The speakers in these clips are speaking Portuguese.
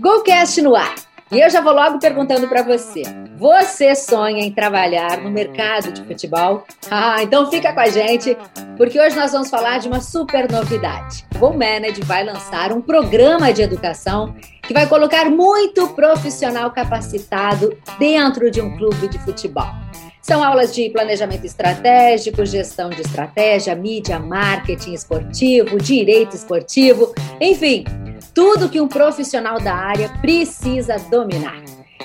Golcast no ar. E eu já vou logo perguntando para você. Você sonha em trabalhar no mercado de futebol? Ah, então fica com a gente, porque hoje nós vamos falar de uma super novidade. O Manage vai lançar um programa de educação que vai colocar muito profissional capacitado dentro de um clube de futebol. São aulas de planejamento estratégico, gestão de estratégia, mídia, marketing esportivo, direito esportivo, enfim, tudo que um profissional da área precisa dominar.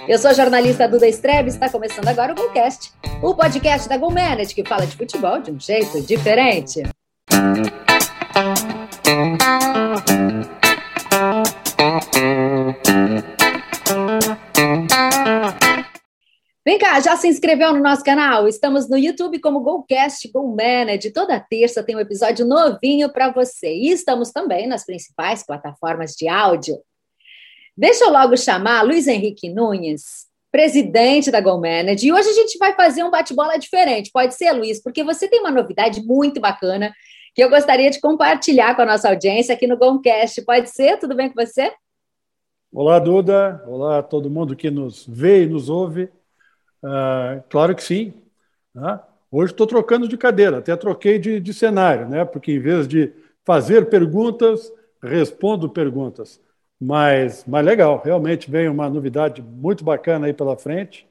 Eu sou a jornalista Duda Strebe e está começando agora o Golcast, o podcast da GoManage que fala de futebol de um jeito diferente. Vem cá, já se inscreveu no nosso canal? Estamos no YouTube como Golcast Go Manage. Toda terça tem um episódio novinho para você. E estamos também nas principais plataformas de áudio. Deixa eu logo chamar Luiz Henrique Nunes, presidente da Go Manage. E hoje a gente vai fazer um bate-bola diferente. Pode ser, Luiz? Porque você tem uma novidade muito bacana que eu gostaria de compartilhar com a nossa audiência aqui no Gomcast. Pode ser? Tudo bem com você? Olá, Duda. Olá todo mundo que nos vê e nos ouve. Ah, claro que sim. Né? Hoje estou trocando de cadeira, até troquei de, de cenário, né? porque em vez de fazer perguntas, respondo perguntas. Mas, mas legal, realmente vem uma novidade muito bacana aí pela frente.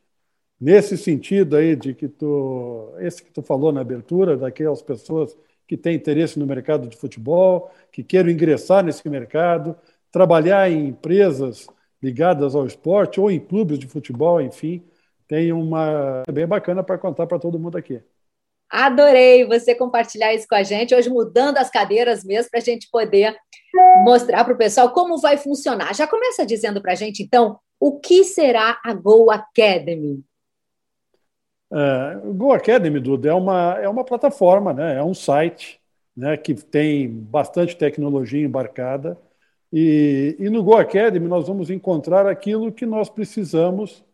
Nesse sentido aí de que tu, esse que tu falou na abertura, daquelas pessoas que têm interesse no mercado de futebol, que queiram ingressar nesse mercado, trabalhar em empresas ligadas ao esporte ou em clubes de futebol, enfim, tem uma bem bacana para contar para todo mundo aqui. Adorei você compartilhar isso com a gente, hoje mudando as cadeiras mesmo, para a gente poder mostrar para o pessoal como vai funcionar. Já começa dizendo para a gente, então, o que será a Go Academy? É, Go Academy, Duda, é uma, é uma plataforma, né? é um site né, que tem bastante tecnologia embarcada. E, e no Go Academy nós vamos encontrar aquilo que nós precisamos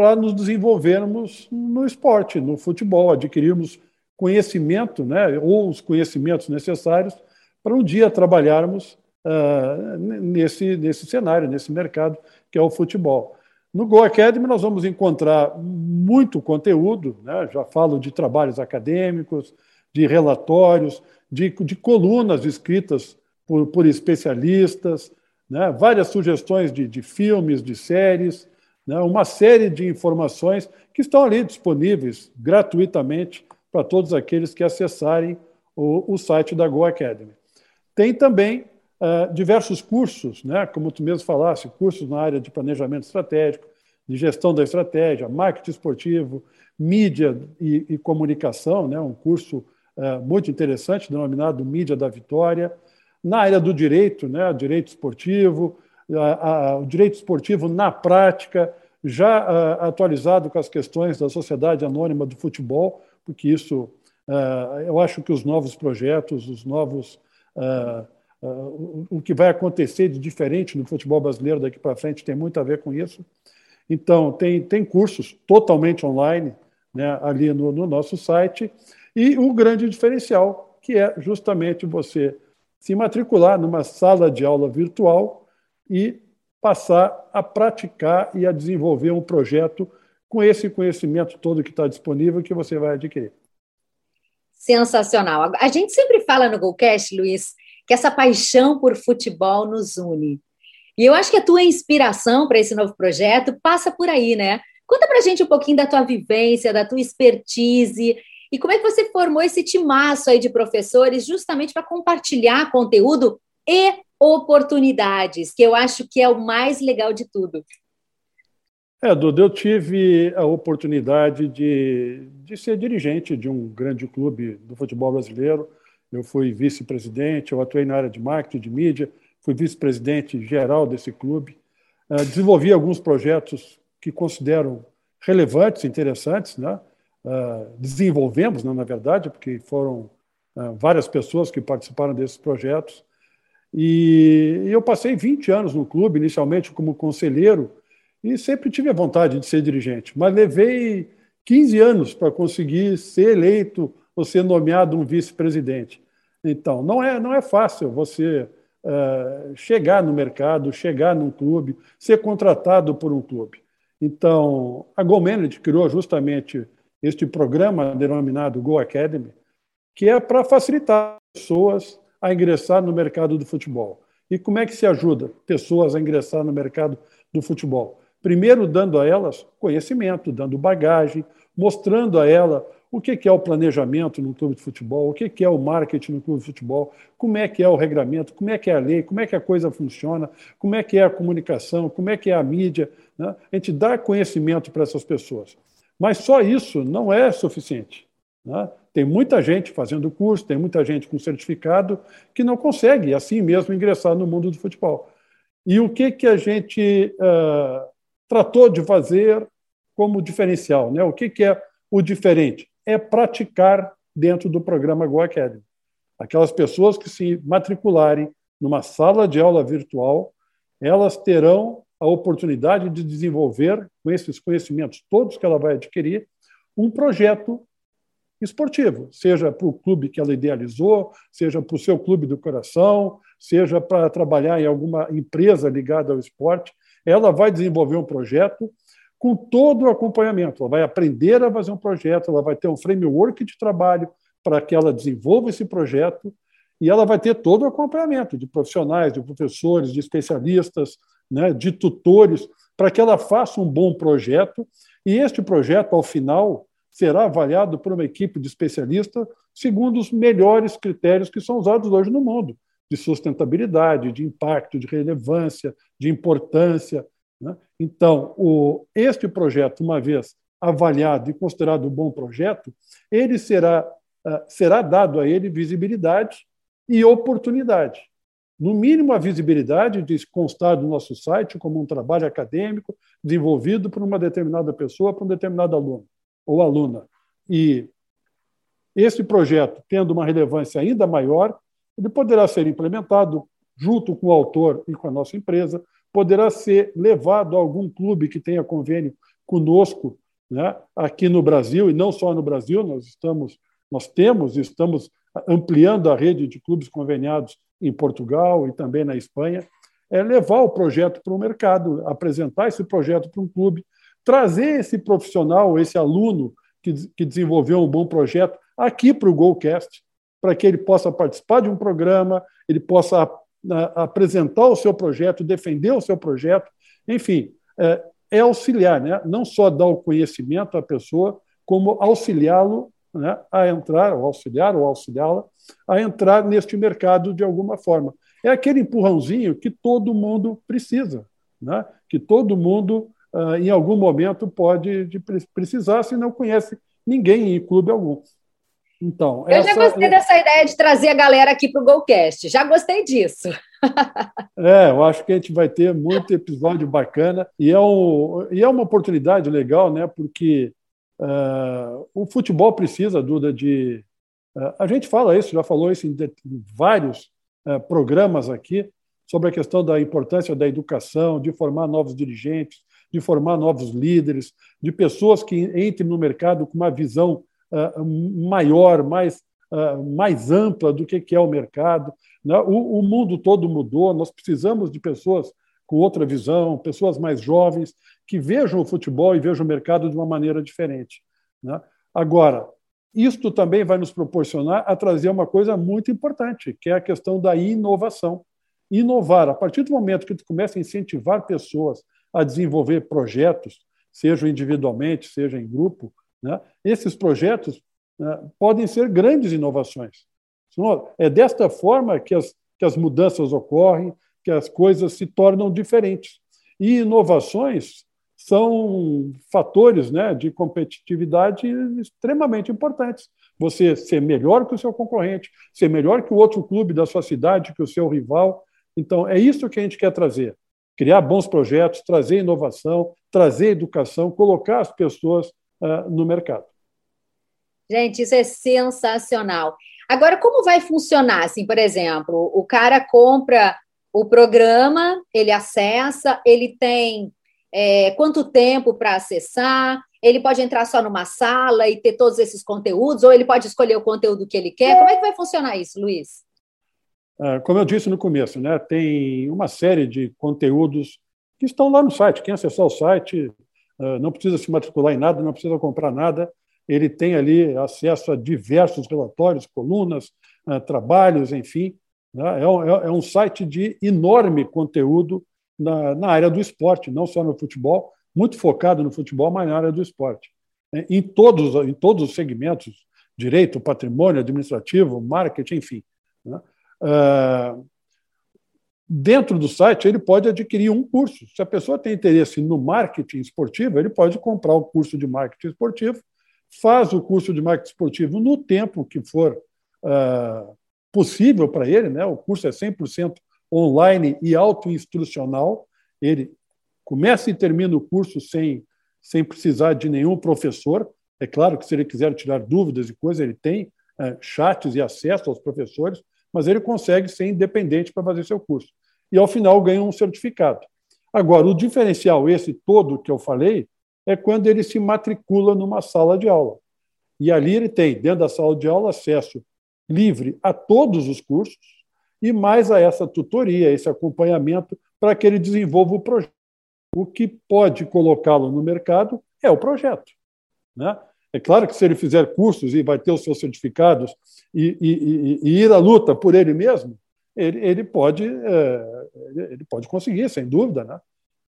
para nos desenvolvermos no esporte, no futebol, adquirirmos conhecimento, né, ou os conhecimentos necessários para um dia trabalharmos uh, nesse, nesse cenário, nesse mercado que é o futebol. No Go Academy nós vamos encontrar muito conteúdo, né? já falo de trabalhos acadêmicos, de relatórios, de, de colunas escritas por, por especialistas, né? várias sugestões de, de filmes, de séries, né, uma série de informações que estão ali disponíveis gratuitamente para todos aqueles que acessarem o, o site da Go Academy. Tem também uh, diversos cursos, né, como tu mesmo falaste, cursos na área de planejamento estratégico, de gestão da estratégia, marketing esportivo, mídia e, e comunicação, né, um curso uh, muito interessante denominado Mídia da Vitória. Na área do direito, né, direito esportivo, a, a, o direito esportivo na prática, já a, atualizado com as questões da Sociedade Anônima do Futebol, porque isso, eu acho que os novos projetos, os novos. o que vai acontecer de diferente no futebol brasileiro daqui para frente tem muito a ver com isso. Então, tem, tem cursos totalmente online né, ali no, no nosso site. E o grande diferencial, que é justamente você se matricular numa sala de aula virtual e passar a praticar e a desenvolver um projeto com esse conhecimento todo que está disponível que você vai adquirir. Sensacional. A gente sempre fala no Golcast, Luiz, que essa paixão por futebol nos une. E eu acho que a tua inspiração para esse novo projeto passa por aí, né? Conta para a gente um pouquinho da tua vivência, da tua expertise e como é que você formou esse timaço aí de professores justamente para compartilhar conteúdo e oportunidades, que eu acho que é o mais legal de tudo. É, Duda, eu tive a oportunidade de, de ser dirigente de um grande clube do futebol brasileiro. Eu fui vice-presidente, eu atuei na área de marketing, de mídia, fui vice-presidente geral desse clube. Uh, desenvolvi alguns projetos que considero relevantes, interessantes, né? Uh, desenvolvemos, né, na verdade, porque foram uh, várias pessoas que participaram desses projetos. E eu passei 20 anos no clube, inicialmente como conselheiro, e sempre tive a vontade de ser dirigente, mas levei 15 anos para conseguir ser eleito ou ser nomeado um vice-presidente. Então, não é, não é fácil você uh, chegar no mercado, chegar num clube, ser contratado por um clube. Então, a Go Manage criou justamente este programa denominado Go Academy, que é para facilitar pessoas a ingressar no mercado do futebol. E como é que se ajuda pessoas a ingressar no mercado do futebol? Primeiro, dando a elas conhecimento, dando bagagem, mostrando a ela o que é o planejamento no clube de futebol, o que é o marketing no clube de futebol, como é que é o regramento, como é que é a lei, como é que a coisa funciona, como é que é a comunicação, como é que é a mídia. Né? A gente dá conhecimento para essas pessoas. Mas só isso não é suficiente. Né? Tem muita gente fazendo curso, tem muita gente com certificado que não consegue, assim mesmo, ingressar no mundo do futebol. E o que, que a gente uh, tratou de fazer como diferencial? Né? O que, que é o diferente? É praticar dentro do programa Go Academy. Aquelas pessoas que se matricularem numa sala de aula virtual, elas terão a oportunidade de desenvolver, com esses conhecimentos todos que ela vai adquirir, um projeto esportivo, seja para o clube que ela idealizou, seja para o seu clube do coração, seja para trabalhar em alguma empresa ligada ao esporte. Ela vai desenvolver um projeto com todo o acompanhamento. Ela vai aprender a fazer um projeto, ela vai ter um framework de trabalho para que ela desenvolva esse projeto e ela vai ter todo o acompanhamento de profissionais, de professores, de especialistas, né, de tutores, para que ela faça um bom projeto. E este projeto, ao final, será avaliado por uma equipe de especialistas segundo os melhores critérios que são usados hoje no mundo, de sustentabilidade, de impacto, de relevância, de importância. Né? Então, o, este projeto, uma vez avaliado e considerado um bom projeto, ele será, uh, será dado a ele visibilidade e oportunidade. No mínimo, a visibilidade de constar no nosso site como um trabalho acadêmico desenvolvido por uma determinada pessoa, por um determinado aluno ou aluna. E esse projeto, tendo uma relevância ainda maior, ele poderá ser implementado junto com o autor e com a nossa empresa, poderá ser levado a algum clube que tenha convênio conosco, né, aqui no Brasil e não só no Brasil, nós estamos, nós temos estamos ampliando a rede de clubes conveniados em Portugal e também na Espanha, é levar o projeto para o mercado, apresentar esse projeto para um clube, trazer esse profissional, esse aluno que, que desenvolveu um bom projeto aqui para o Golcast, para que ele possa participar de um programa, ele possa a, apresentar o seu projeto, defender o seu projeto, enfim, é, é auxiliar, né? não só dar o conhecimento à pessoa, como auxiliá-lo né, a entrar, ou auxiliar ou auxiliá-la, a entrar neste mercado de alguma forma. É aquele empurrãozinho que todo mundo precisa, né? que todo mundo uh, em algum momento pode de precisar se não conhece ninguém em clube algum. Então, eu essa... já gostei é dessa ideia de trazer a galera aqui para o Golcast. Já gostei disso. é, eu acho que a gente vai ter muito episódio bacana e é, um, e é uma oportunidade legal, né? Porque uh, o futebol precisa, Duda, de. Uh, a gente fala isso, já falou isso em, de, em vários uh, programas aqui sobre a questão da importância da educação, de formar novos dirigentes, de formar novos líderes, de pessoas que entrem no mercado com uma visão uh, maior, mais, uh, mais ampla do que, é o mercado. Né? O, o, mundo todo mudou, nós precisamos de pessoas com outra visão, pessoas mais jovens, que vejam o futebol e vejam o mercado de uma maneira diferente. Né? Agora, isto também vai nos proporcionar a trazer uma coisa muito importante, que é a questão da inovação. Inovar, a partir do momento que tu começa a incentivar pessoas a desenvolver projetos, seja individualmente, seja em grupo, né? esses projetos né, podem ser grandes inovações. É desta forma que as, que as mudanças ocorrem, que as coisas se tornam diferentes. E inovações são fatores né, de competitividade extremamente importantes. Você ser melhor que o seu concorrente, ser melhor que o outro clube da sua cidade, que o seu rival. Então, é isso que a gente quer trazer criar bons projetos, trazer inovação, trazer educação, colocar as pessoas uh, no mercado. Gente, isso é sensacional. Agora, como vai funcionar? Assim, por exemplo, o cara compra o programa, ele acessa, ele tem é, quanto tempo para acessar? Ele pode entrar só numa sala e ter todos esses conteúdos, ou ele pode escolher o conteúdo que ele quer? Como é que vai funcionar isso, Luiz? Uh, como eu disse no começo, né, tem uma série de conteúdos que estão lá no site. Quem acessar o site uh, não precisa se matricular em nada, não precisa comprar nada. Ele tem ali acesso a diversos relatórios, colunas, uh, trabalhos, enfim. Né? É, um, é, é, um, site de enorme conteúdo na, área do esporte, não só no futebol, muito focado no futebol, mas na área do esporte. É, em todos, em todos os segmentos, direito, patrimônio, administrativo, marketing, enfim. Uh, dentro do site, ele pode adquirir um curso. Se a pessoa tem interesse no marketing esportivo, ele pode comprar o curso de marketing esportivo, faz o curso de marketing esportivo no tempo que for uh, possível para ele, né? o curso é 100% online e autoinstrucional, ele começa e termina o curso sem, sem precisar de nenhum professor, é claro que se ele quiser tirar dúvidas e coisas, ele tem é, chats e acesso aos professores, mas ele consegue ser independente para fazer seu curso. E ao final ganha um certificado. Agora, o diferencial, esse todo que eu falei, é quando ele se matricula numa sala de aula. E ali ele tem, dentro da sala de aula, acesso livre a todos os cursos e mais a essa tutoria, esse acompanhamento, para que ele desenvolva o projeto. O que pode colocá-lo no mercado é o projeto. Né? É claro que se ele fizer cursos e vai ter os seus certificados e, e, e ir à luta por ele mesmo, ele, ele pode, é, ele pode conseguir, sem dúvida. Né?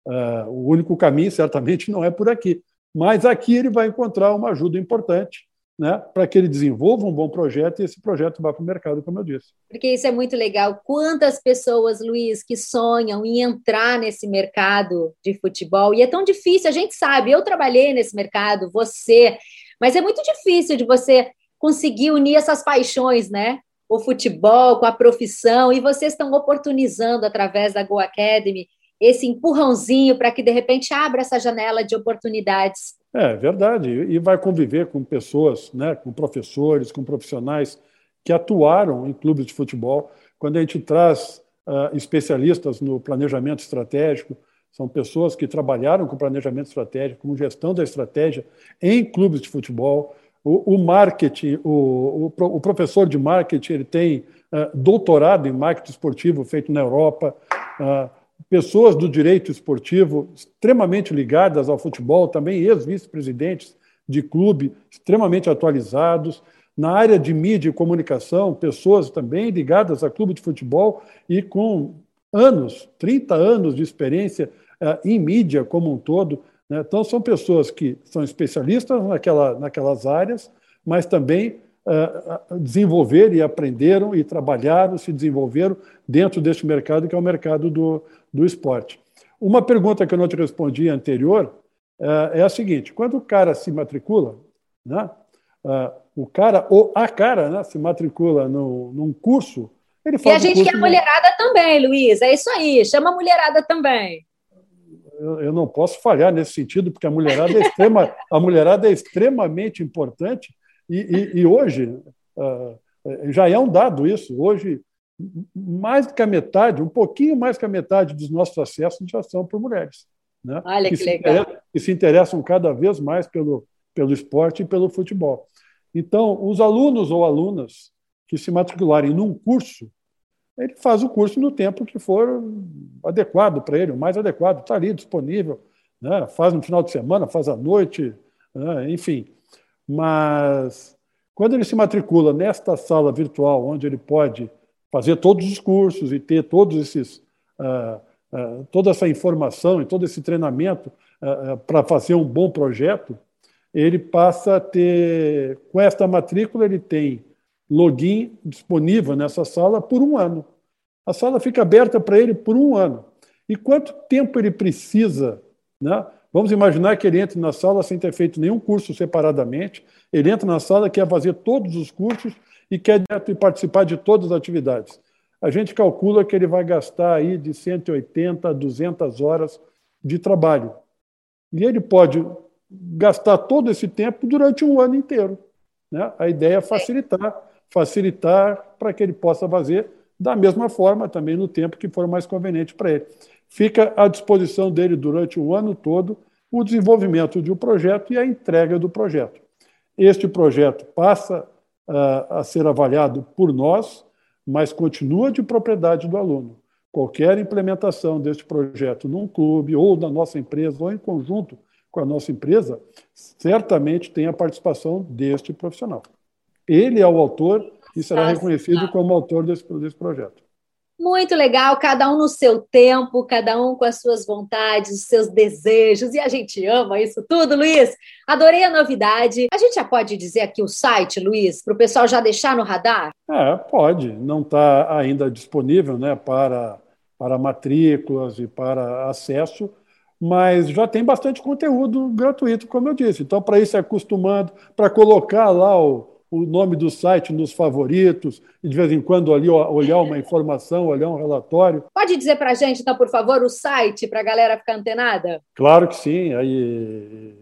É, o único caminho, certamente, não é por aqui. Mas aqui ele vai encontrar uma ajuda importante né, para que ele desenvolva um bom projeto e esse projeto vá para o mercado, como eu disse. Porque isso é muito legal. Quantas pessoas, Luiz, que sonham em entrar nesse mercado de futebol, e é tão difícil, a gente sabe, eu trabalhei nesse mercado, você, mas é muito difícil de você conseguir unir essas paixões, né? O futebol com a profissão, e vocês estão oportunizando através da Go Academy esse empurrãozinho para que de repente abra essa janela de oportunidades. É verdade, e vai conviver com pessoas, né, com professores, com profissionais que atuaram em clubes de futebol. Quando a gente traz uh, especialistas no planejamento estratégico, são pessoas que trabalharam com planejamento estratégico, com gestão da estratégia em clubes de futebol. O, o marketing, o, o, o, professor de marketing, ele tem uh, doutorado em marketing esportivo feito na Europa. Uh, pessoas do direito esportivo extremamente ligadas ao futebol, também ex-vice-presidentes de clube extremamente atualizados. Na área de mídia e comunicação, pessoas também ligadas a clube de futebol e com anos, 30 anos de experiência em mídia como um todo. Né? Então, são pessoas que são especialistas naquela, naquelas áreas, mas também uh, desenvolveram e aprenderam e trabalharam, se desenvolveram dentro deste mercado, que é o mercado do, do esporte. Uma pergunta que eu não te respondi anterior uh, é a seguinte: quando o cara se matricula, né, o cara ou a cara né, se matricula no, num curso ele e a gente quer a mulherada também, Luiz. É isso aí, chama a mulherada também. Eu, eu, não posso falhar nesse sentido, porque a mulherada é, extrema, a mulherada é extremamente importante e, e, e hoje uh, já é um dado isso. Hoje, mais do que a metade, um pouquinho mais que a metade dos nossos acessos já são por mulheres. Né? Olha que, que legal. que se interessam cada vez mais pelo, pelo esporte e pelo futebol. Então, os alunos ou alunas que se matricularem num curso, ele faz o curso no tempo que for adequado para ele, o mais adequado, está ali disponível, né? faz no final de semana, faz à noite, né? enfim. Mas quando ele se matricula nesta sala virtual, onde ele pode fazer todos os cursos e ter todos esses, uh, uh, toda essa informação e todo esse treinamento uh, para fazer um bom projeto, ele passa a ter, com esta matrícula, ele tem login disponível nessa sala por um ano. A sala fica aberta para ele por um ano. E quanto tempo ele precisa? Né? Vamos imaginar que ele entre na sala sem ter feito nenhum curso separadamente. Ele entra na sala, quer fazer todos os cursos e quer participar de todas as atividades. A gente calcula que ele vai gastar aí de 180 a 200 horas de trabalho. E ele pode gastar todo esse tempo durante um ano inteiro. Né? A ideia é facilitar facilitar para que ele possa fazer da mesma forma também no tempo que for mais conveniente para ele. Fica à disposição dele durante o ano todo o desenvolvimento de um projeto e a entrega do projeto. Este projeto passa uh, a ser avaliado por nós, mas continua de propriedade do aluno. Qualquer implementação deste projeto num clube ou na nossa empresa ou em conjunto com a nossa empresa, certamente tem a participação deste profissional. Ele é o autor e será reconhecido como autor desse, desse projeto. Muito legal, cada um no seu tempo, cada um com as suas vontades, os seus desejos, e a gente ama isso tudo, Luiz. Adorei a novidade. A gente já pode dizer aqui o site, Luiz, para o pessoal já deixar no radar? É, pode. Não está ainda disponível né, para, para matrículas e para acesso, mas já tem bastante conteúdo gratuito, como eu disse. Então, para ir se acostumando, para colocar lá o o nome do site nos favoritos, e de vez em quando ali olhar uma informação, olhar um relatório. Pode dizer para a gente, então, por favor, o site para a galera ficar antenada? Claro que sim. Aí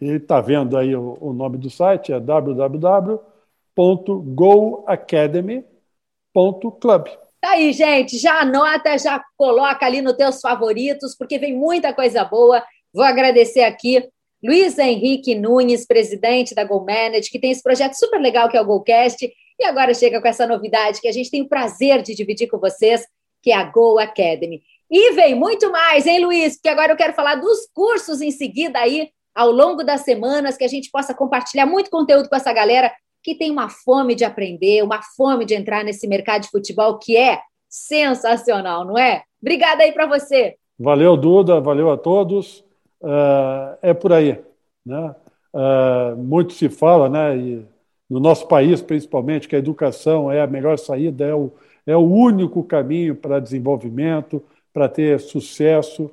ele está vendo aí o, o, nome do site, é www.goacademy.club. Tá aí, gente, já anota, já coloca ali nos teus favoritos, porque vem muita coisa boa. Vou agradecer aqui Luiz Henrique Nunes, presidente da GoManage, que tem esse projeto super legal que é o GoCast, e agora chega com essa novidade que a gente tem o prazer de dividir com vocês, que é a Go Academy. E vem muito mais, hein, Luiz? Porque agora eu quero falar dos cursos em seguida aí, ao longo das semanas, que a gente possa compartilhar muito conteúdo com essa galera que tem uma fome de aprender, uma fome de entrar nesse mercado de futebol que é sensacional, não é? Obrigada aí para você. Valeu, Duda, valeu a todos. Uh, é por aí. Né? Uh, muito se fala, né, e no nosso país principalmente, que a educação é a melhor saída, é o, é o único caminho para desenvolvimento, para ter sucesso.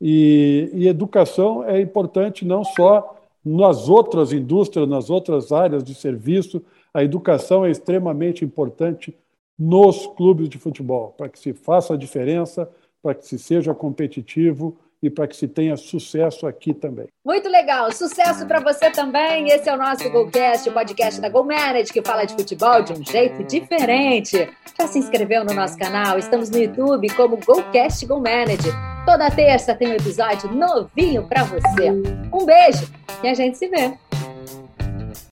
E, e educação é importante não só nas outras indústrias, nas outras áreas de serviço, a educação é extremamente importante nos clubes de futebol, para que se faça a diferença, para que se seja competitivo e para que se tenha sucesso aqui também. Muito legal, sucesso para você também. Esse é o nosso GoCast, o podcast da GoManage, que fala de futebol de um jeito diferente. Já se inscreveu no nosso canal? Estamos no YouTube como GoCast GoManage. Toda terça tem um episódio novinho para você. Um beijo e a gente se vê.